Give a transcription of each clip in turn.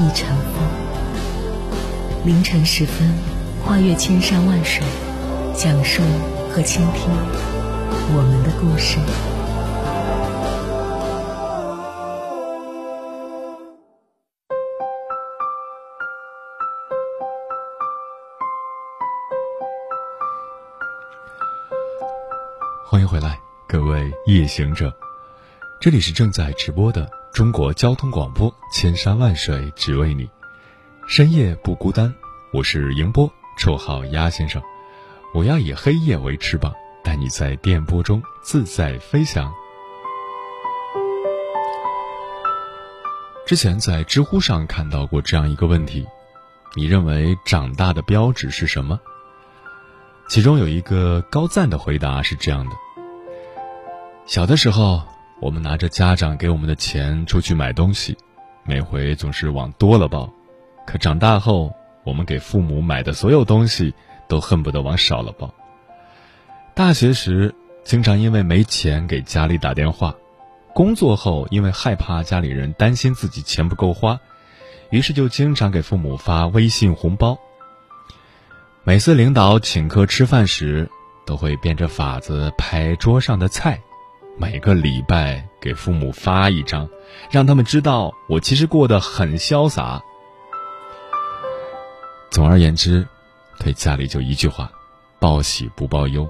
亦成风。凌晨时分，跨越千山万水，讲述和倾听我们的故事。欢迎回来，各位夜行者，这里是正在直播的中国交通广播，千山万水只为你，深夜不孤单。我是迎波，绰号鸭先生。我要以黑夜为翅膀，带你在电波中自在飞翔。之前在知乎上看到过这样一个问题：你认为长大的标志是什么？其中有一个高赞的回答是这样的：小的时候，我们拿着家长给我们的钱出去买东西，每回总是往多了报；可长大后，我们给父母买的所有东西都恨不得往少了报。大学时，经常因为没钱给家里打电话；工作后，因为害怕家里人担心自己钱不够花，于是就经常给父母发微信红包。每次领导请客吃饭时，都会变着法子拍桌上的菜，每个礼拜给父母发一张，让他们知道我其实过得很潇洒。总而言之，对家里就一句话：报喜不报忧。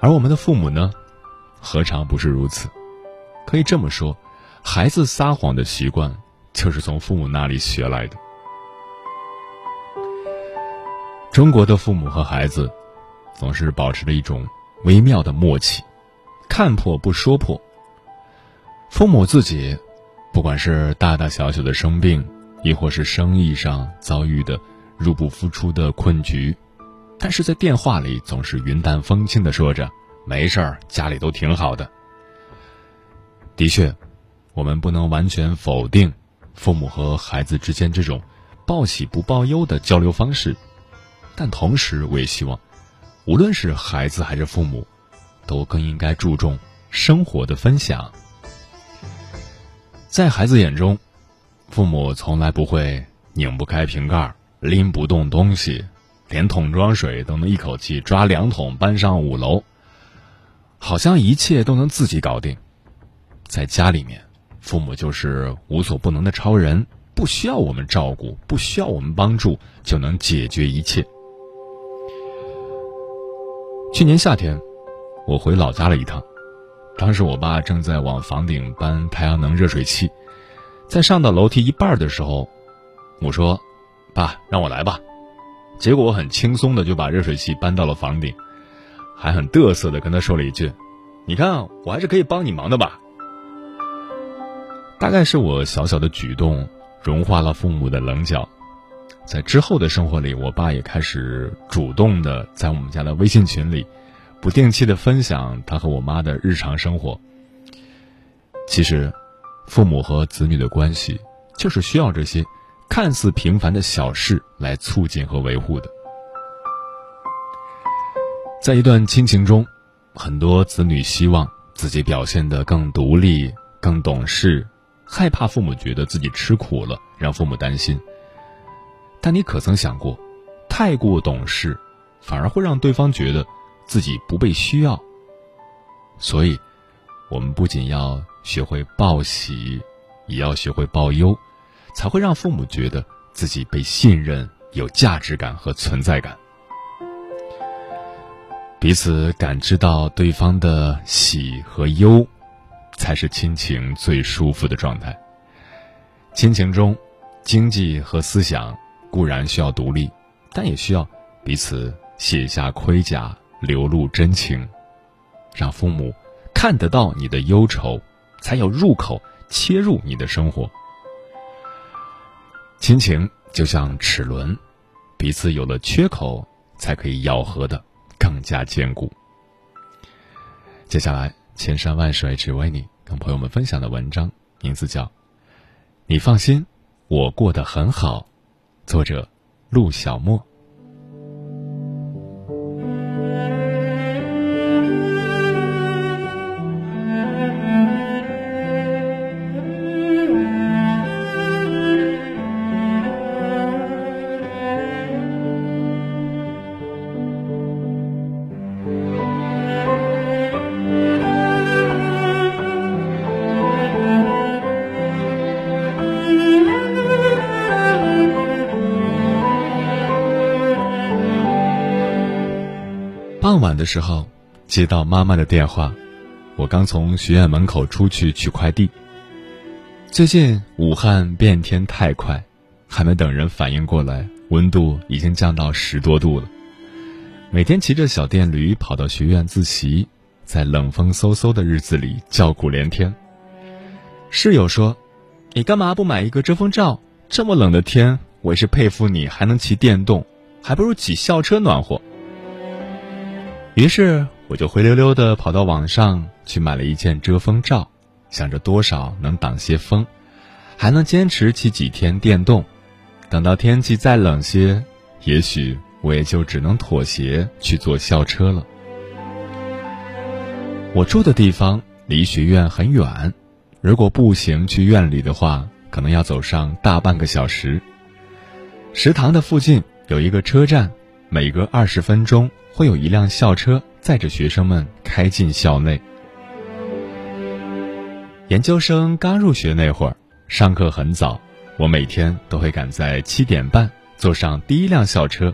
而我们的父母呢，何尝不是如此？可以这么说，孩子撒谎的习惯就是从父母那里学来的。中国的父母和孩子，总是保持着一种微妙的默契，看破不说破。父母自己，不管是大大小小的生病，亦或是生意上遭遇的入不敷出的困局，但是在电话里总是云淡风轻的说着“没事儿，家里都挺好的”。的确，我们不能完全否定父母和孩子之间这种报喜不报忧的交流方式。但同时，我也希望，无论是孩子还是父母，都更应该注重生活的分享。在孩子眼中，父母从来不会拧不开瓶盖、拎不动东西，连桶装水都能一口气抓两桶搬上五楼，好像一切都能自己搞定。在家里面，父母就是无所不能的超人，不需要我们照顾，不需要我们帮助，就能解决一切。去年夏天，我回老家了一趟。当时我爸正在往房顶搬太阳能热水器，在上到楼梯一半的时候，我说：“爸，让我来吧。”结果我很轻松的就把热水器搬到了房顶，还很嘚瑟的跟他说了一句：“你看，我还是可以帮你忙的吧。”大概是我小小的举动融化了父母的棱角。在之后的生活里，我爸也开始主动的在我们家的微信群里，不定期的分享他和我妈的日常生活。其实，父母和子女的关系就是需要这些看似平凡的小事来促进和维护的。在一段亲情中，很多子女希望自己表现得更独立、更懂事，害怕父母觉得自己吃苦了，让父母担心。但你可曾想过，太过懂事，反而会让对方觉得自己不被需要。所以，我们不仅要学会报喜，也要学会报忧，才会让父母觉得自己被信任、有价值感和存在感。彼此感知到对方的喜和忧，才是亲情最舒服的状态。亲情中，经济和思想。固然需要独立，但也需要彼此卸下盔甲，流露真情，让父母看得到你的忧愁，才有入口切入你的生活。亲情就像齿轮，彼此有了缺口，才可以咬合的更加坚固。接下来，千山万水只为你，跟朋友们分享的文章名字叫《你放心，我过得很好》，作者陆小莫。傍晚的时候，接到妈妈的电话，我刚从学院门口出去取快递。最近武汉变天太快，还没等人反应过来，温度已经降到十多度了。每天骑着小电驴跑到学院自习，在冷风嗖嗖的日子里叫苦连天。室友说：“你干嘛不买一个遮风罩？这么冷的天，我也是佩服你还能骑电动，还不如挤校车暖和。”于是我就灰溜溜的跑到网上去买了一件遮风罩，想着多少能挡些风，还能坚持骑几天电动。等到天气再冷些，也许我也就只能妥协去坐校车了。我住的地方离学院很远，如果步行去院里的话，可能要走上大半个小时。食堂的附近有一个车站，每隔二十分钟。会有一辆校车载着学生们开进校内。研究生刚入学那会儿，上课很早，我每天都会赶在七点半坐上第一辆校车。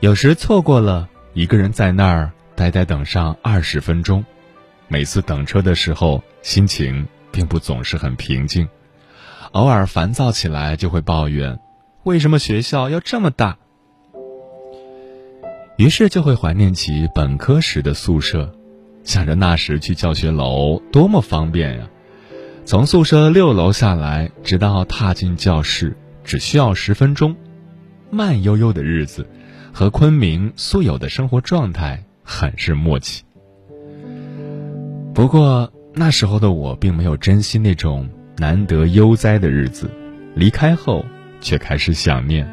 有时错过了，一个人在那儿呆呆等上二十分钟。每次等车的时候，心情并不总是很平静，偶尔烦躁起来就会抱怨：为什么学校要这么大？于是就会怀念起本科时的宿舍，想着那时去教学楼多么方便呀！从宿舍六楼下来，直到踏进教室，只需要十分钟。慢悠悠的日子，和昆明素有的生活状态很是默契。不过那时候的我并没有珍惜那种难得悠哉的日子，离开后却开始想念。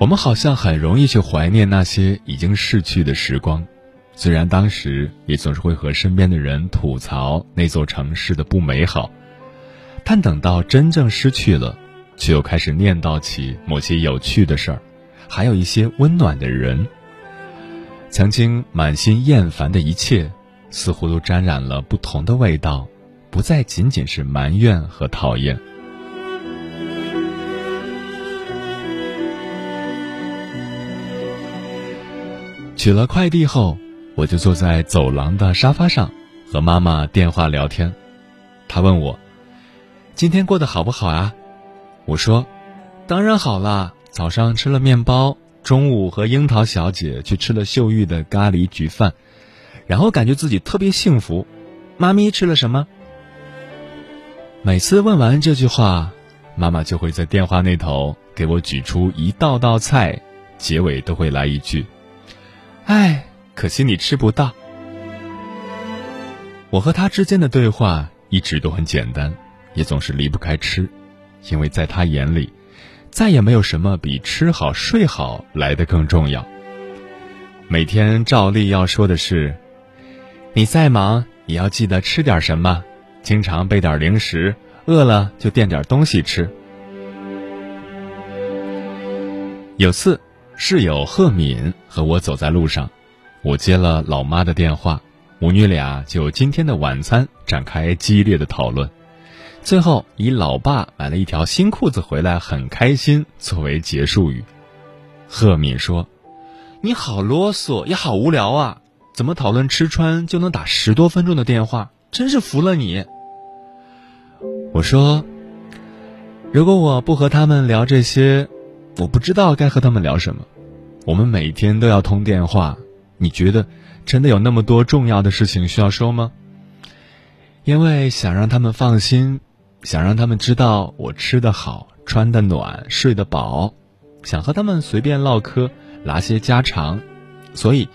我们好像很容易去怀念那些已经逝去的时光，虽然当时也总是会和身边的人吐槽那座城市的不美好，但等到真正失去了，却又开始念叨起某些有趣的事儿，还有一些温暖的人。曾经满心厌烦的一切，似乎都沾染了不同的味道，不再仅仅是埋怨和讨厌。取了快递后，我就坐在走廊的沙发上，和妈妈电话聊天。她问我：“今天过得好不好啊？”我说：“当然好啦，早上吃了面包，中午和樱桃小姐去吃了秀玉的咖喱焗饭，然后感觉自己特别幸福。”妈咪吃了什么？每次问完这句话，妈妈就会在电话那头给我举出一道道菜，结尾都会来一句。哎，可惜你吃不到。我和他之间的对话一直都很简单，也总是离不开吃，因为在他眼里，再也没有什么比吃好睡好来的更重要。每天照例要说的是：你再忙也要记得吃点什么，经常备点零食，饿了就垫点东西吃。有次。室友贺敏和我走在路上，我接了老妈的电话，母女俩就今天的晚餐展开激烈的讨论，最后以老爸买了一条新裤子回来很开心作为结束语。贺敏说：“你好啰嗦，也好无聊啊！怎么讨论吃穿就能打十多分钟的电话？真是服了你。”我说：“如果我不和他们聊这些。”我不知道该和他们聊什么，我们每天都要通电话，你觉得真的有那么多重要的事情需要说吗？因为想让他们放心，想让他们知道我吃得好、穿得暖、睡得饱，想和他们随便唠嗑、拉些家常，所以，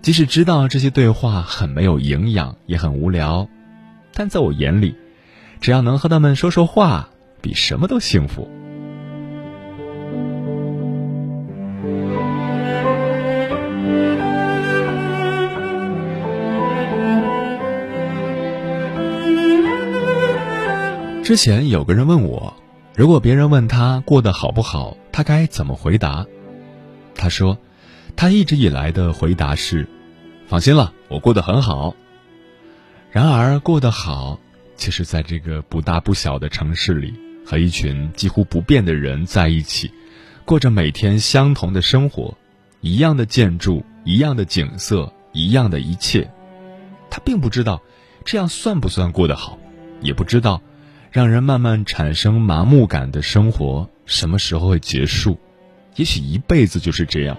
即使知道这些对话很没有营养，也很无聊，但在我眼里，只要能和他们说说话，比什么都幸福。之前有个人问我，如果别人问他过得好不好，他该怎么回答？他说，他一直以来的回答是：“放心了，我过得很好。”然而，过得好，其实在这个不大不小的城市里，和一群几乎不变的人在一起，过着每天相同的生活，一样的建筑，一样的景色，一样的一切。他并不知道，这样算不算过得好，也不知道。让人慢慢产生麻木感的生活什么时候会结束？也许一辈子就是这样。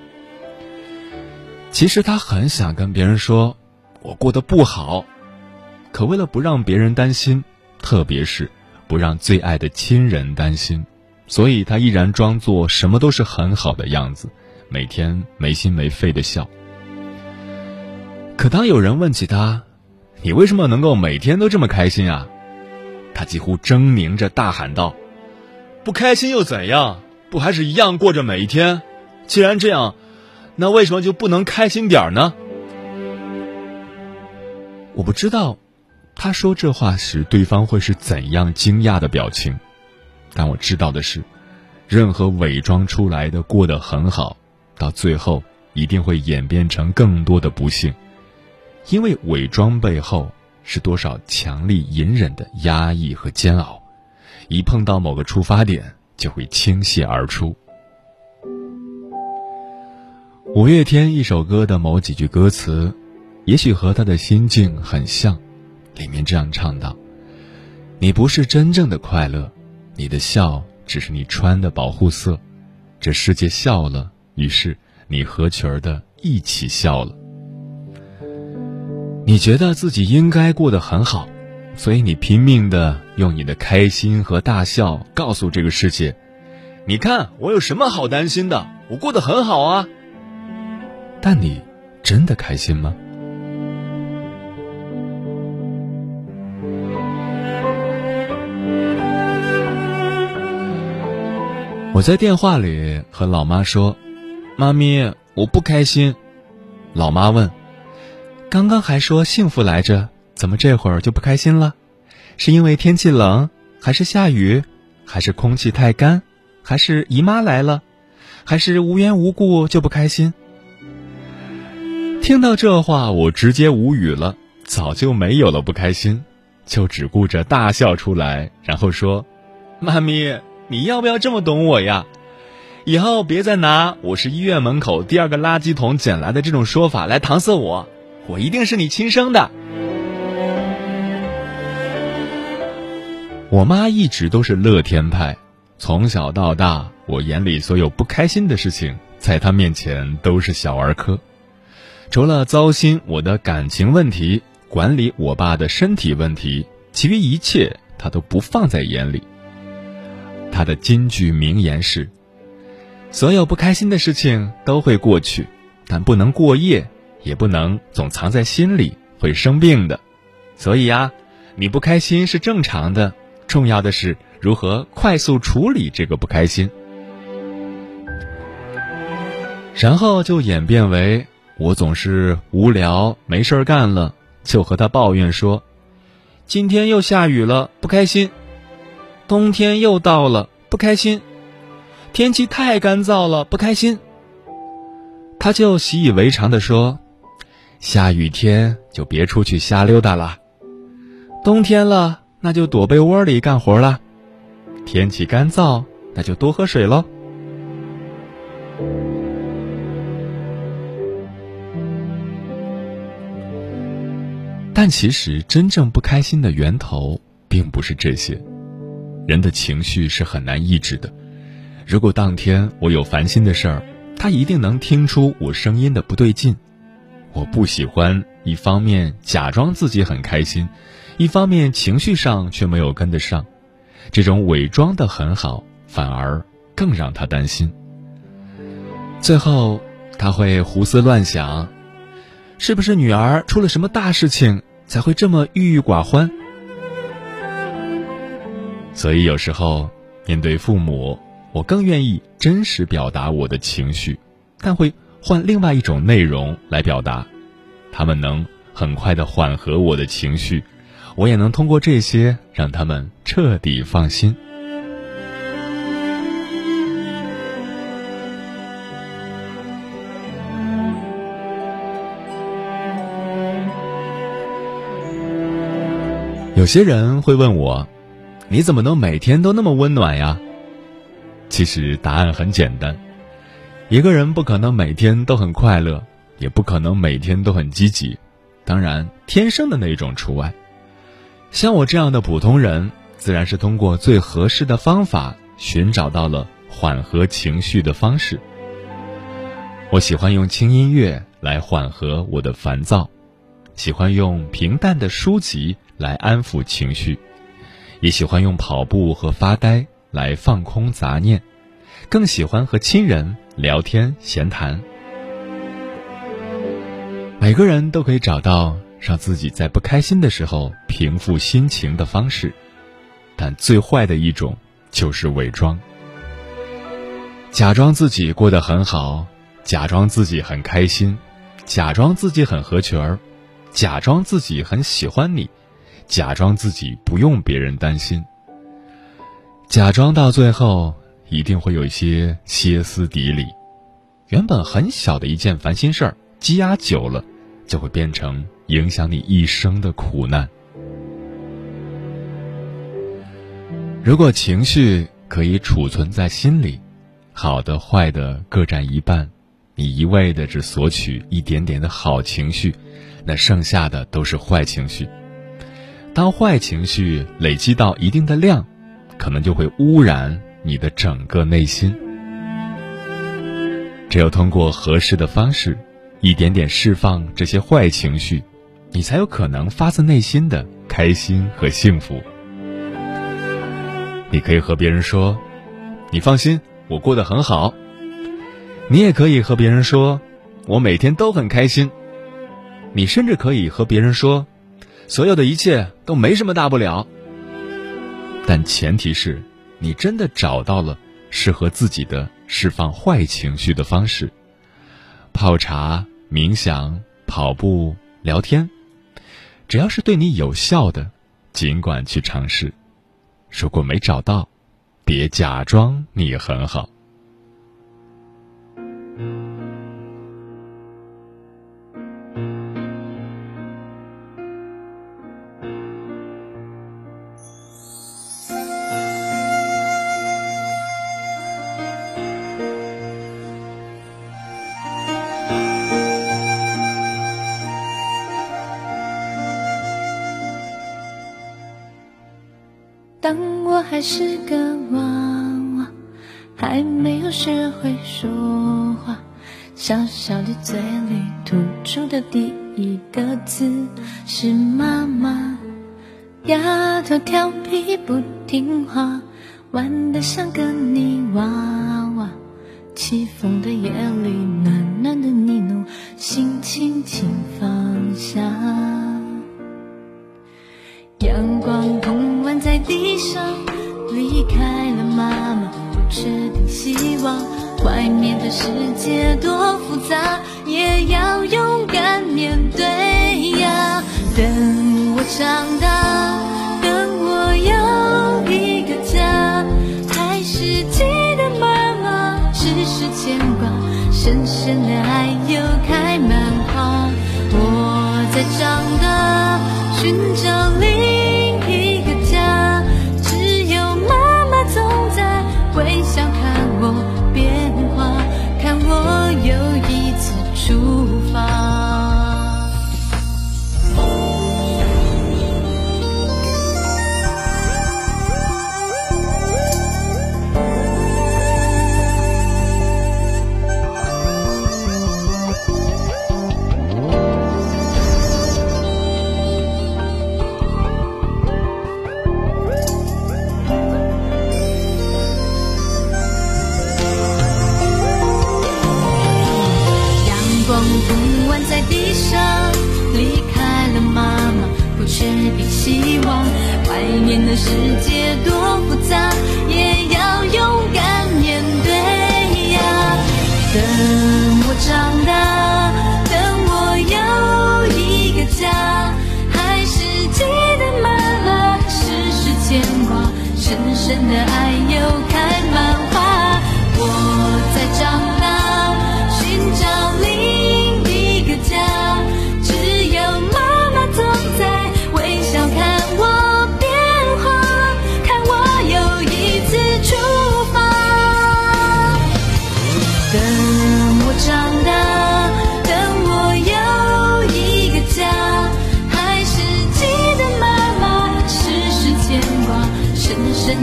其实他很想跟别人说，我过得不好，可为了不让别人担心，特别是不让最爱的亲人担心，所以他依然装作什么都是很好的样子，每天没心没肺的笑。可当有人问起他，你为什么能够每天都这么开心啊？他几乎狰狞着大喊道：“不开心又怎样？不还是一样过着每一天？既然这样，那为什么就不能开心点呢？”我不知道，他说这话时对方会是怎样惊讶的表情，但我知道的是，任何伪装出来的过得很好，到最后一定会演变成更多的不幸，因为伪装背后。是多少强力隐忍的压抑和煎熬，一碰到某个出发点就会倾泻而出。五月天一首歌的某几句歌词，也许和他的心境很像，里面这样唱道：“你不是真正的快乐，你的笑只是你穿的保护色。这世界笑了，于是你合群儿的一起笑了。”你觉得自己应该过得很好，所以你拼命的用你的开心和大笑告诉这个世界：“你看我有什么好担心的？我过得很好啊。”但你真的开心吗？我在电话里和老妈说：“妈咪，我不开心。”老妈问。刚刚还说幸福来着，怎么这会儿就不开心了？是因为天气冷，还是下雨，还是空气太干，还是姨妈来了，还是无缘无故就不开心？听到这话，我直接无语了，早就没有了不开心，就只顾着大笑出来，然后说：“妈咪，你要不要这么懂我呀？以后别再拿我是医院门口第二个垃圾桶捡来的这种说法来搪塞我。”我一定是你亲生的。我妈一直都是乐天派，从小到大，我眼里所有不开心的事情，在她面前都是小儿科。除了糟心我的感情问题，管理我爸的身体问题，其余一切她都不放在眼里。她的金句名言是：“所有不开心的事情都会过去，但不能过夜。”也不能总藏在心里，会生病的。所以呀，你不开心是正常的，重要的是如何快速处理这个不开心。然后就演变为我总是无聊没事儿干了，就和他抱怨说：“今天又下雨了，不开心；冬天又到了，不开心；天气太干燥了，不开心。”他就习以为常的说。下雨天就别出去瞎溜达了，冬天了那就躲被窝里干活了，天气干燥那就多喝水喽。但其实真正不开心的源头并不是这些，人的情绪是很难抑制的。如果当天我有烦心的事儿，他一定能听出我声音的不对劲。我不喜欢一方面假装自己很开心，一方面情绪上却没有跟得上，这种伪装的很好，反而更让他担心。最后，他会胡思乱想，是不是女儿出了什么大事情才会这么郁郁寡欢？所以有时候面对父母，我更愿意真实表达我的情绪，但会换另外一种内容来表达，他们能很快的缓和我的情绪。我也能通过这些让他们彻底放心。有些人会问我：“你怎么能每天都那么温暖呀？”其实答案很简单：一个人不可能每天都很快乐，也不可能每天都很积极，当然，天生的那种除外。像我这样的普通人，自然是通过最合适的方法寻找到了缓和情绪的方式。我喜欢用轻音乐来缓和我的烦躁，喜欢用平淡的书籍来安抚情绪，也喜欢用跑步和发呆来放空杂念，更喜欢和亲人聊天闲谈。每个人都可以找到。让自己在不开心的时候平复心情的方式，但最坏的一种就是伪装，假装自己过得很好，假装自己很开心，假装自己很合群儿，假装自己很喜欢你，假装自己不用别人担心，假装到最后一定会有一些歇斯底里，原本很小的一件烦心事儿，积压久了就会变成。影响你一生的苦难。如果情绪可以储存在心里，好的坏的各占一半，你一味的只索取一点点的好情绪，那剩下的都是坏情绪。当坏情绪累积到一定的量，可能就会污染你的整个内心。只有通过合适的方式，一点点释放这些坏情绪。你才有可能发自内心的开心和幸福。你可以和别人说：“你放心，我过得很好。”你也可以和别人说：“我每天都很开心。”你甚至可以和别人说：“所有的一切都没什么大不了。”但前提是你真的找到了适合自己的释放坏情绪的方式：泡茶、冥想、跑步、聊天。只要是对你有效的，尽管去尝试。如果没找到，别假装你很好。小小的嘴里吐出的第一个字是妈妈。丫头调皮不听话，玩得像个泥娃娃。起风的夜里，暖暖的呢喃，心轻轻放下。阳光碰完在地上。离开了妈妈，不确定希望。外面的世界多复杂，也要勇敢面对呀。等我长大，等我有一个家，还是记得妈妈时时牵挂，深深的爱又开满花。我在长大，寻找另。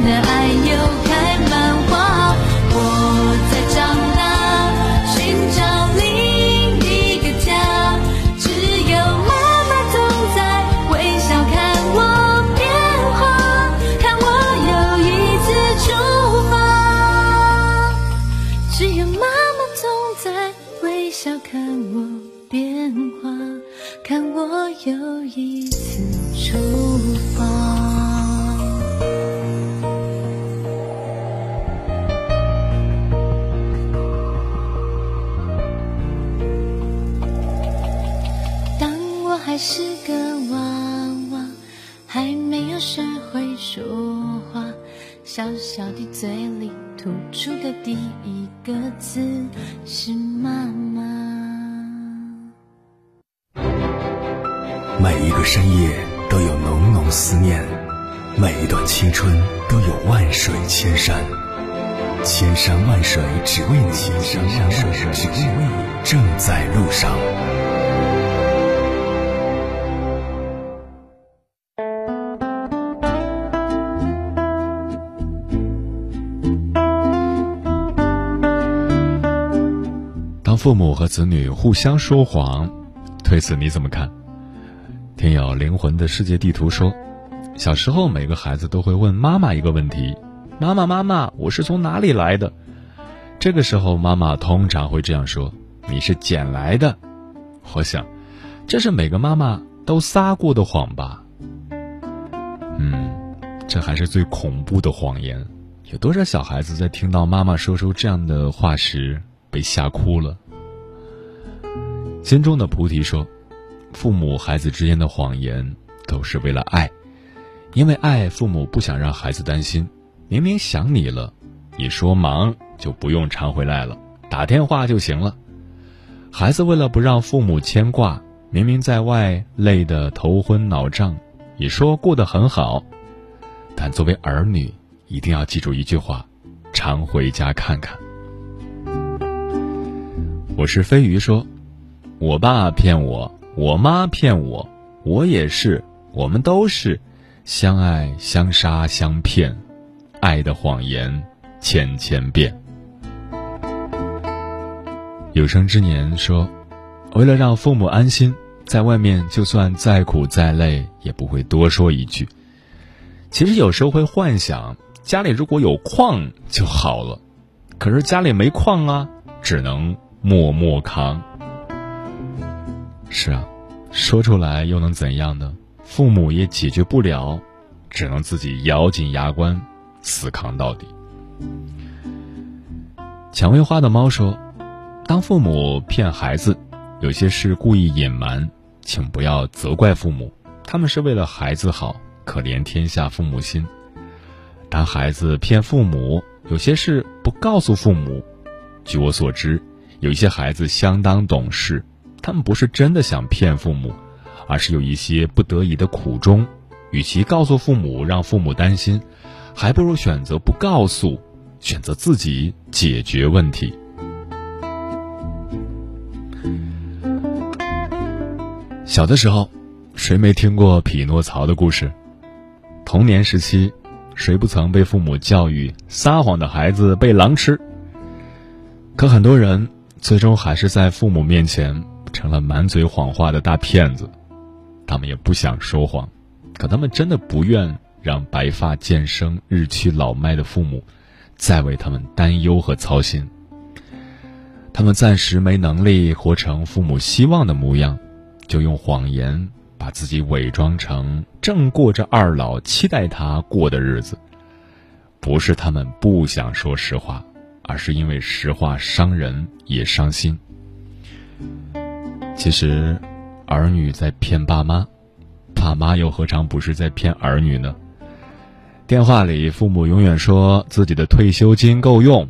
深是个娃娃，还没有学会说话，小小的嘴里吐出的第一个字是妈妈。每一个深夜都有浓浓思念，每一段青春都有万水千山，千山万水只为你，千山万水只为你，正在路上。父母和子女互相说谎，对此你怎么看？听友灵魂的世界地图说，小时候每个孩子都会问妈妈一个问题：“妈妈，妈妈，我是从哪里来的？”这个时候，妈妈通常会这样说：“你是捡来的。”我想，这是每个妈妈都撒过的谎吧。嗯，这还是最恐怖的谎言。有多少小孩子在听到妈妈说出这样的话时被吓哭了？心中的菩提说：“父母孩子之间的谎言都是为了爱，因为爱，父母不想让孩子担心。明明想你了，你说忙就不用常回来了，打电话就行了。孩子为了不让父母牵挂，明明在外累得头昏脑胀，你说过得很好，但作为儿女，一定要记住一句话：常回家看看。”我是飞鱼说。我爸骗我，我妈骗我，我也是，我们都是相爱相杀相骗，爱的谎言千千遍。有生之年说，为了让父母安心，在外面就算再苦再累，也不会多说一句。其实有时候会幻想，家里如果有矿就好了，可是家里没矿啊，只能默默扛。是啊，说出来又能怎样呢？父母也解决不了，只能自己咬紧牙关，死扛到底。蔷薇花的猫说：“当父母骗孩子，有些事故意隐瞒，请不要责怪父母，他们是为了孩子好，可怜天下父母心。当孩子骗父母，有些事不告诉父母，据我所知，有一些孩子相当懂事。”他们不是真的想骗父母，而是有一些不得已的苦衷。与其告诉父母让父母担心，还不如选择不告诉，选择自己解决问题。小的时候，谁没听过匹诺曹的故事？童年时期，谁不曾被父母教育撒谎的孩子被狼吃？可很多人最终还是在父母面前。成了满嘴谎话的大骗子，他们也不想说谎，可他们真的不愿让白发渐生、日趋老迈的父母再为他们担忧和操心。他们暂时没能力活成父母希望的模样，就用谎言把自己伪装成正过着二老期待他过的日子。不是他们不想说实话，而是因为实话伤人也伤心。其实，儿女在骗爸妈，爸妈又何尝不是在骗儿女呢？电话里，父母永远说自己的退休金够用，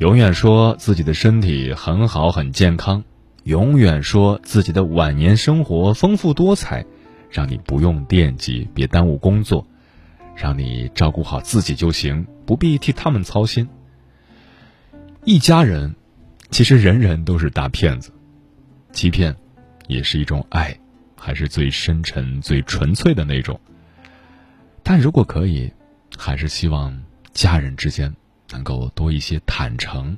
永远说自己的身体很好很健康，永远说自己的晚年生活丰富多彩，让你不用惦记，别耽误工作，让你照顾好自己就行，不必替他们操心。一家人，其实人人都是大骗子，欺骗。也是一种爱，还是最深沉、最纯粹的那种。但如果可以，还是希望家人之间能够多一些坦诚，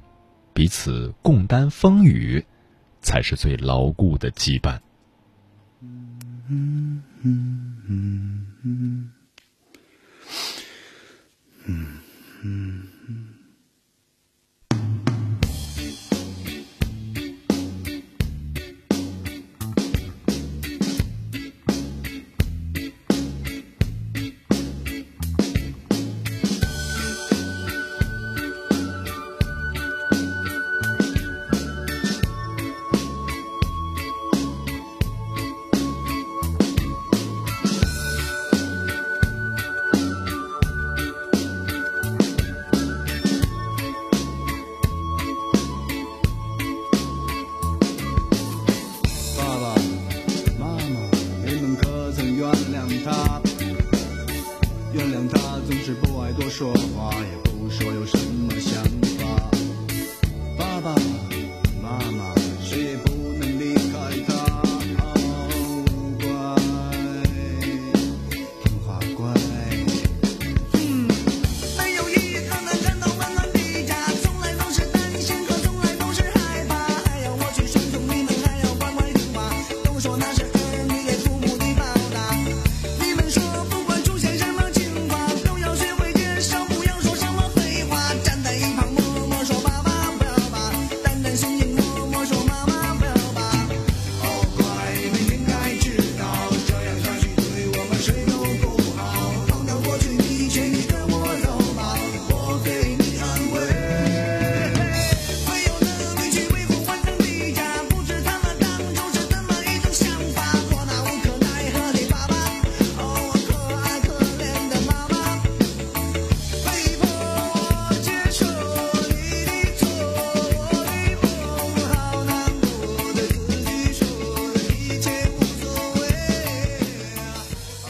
彼此共担风雨，才是最牢固的羁绊。嗯嗯嗯嗯嗯嗯嗯。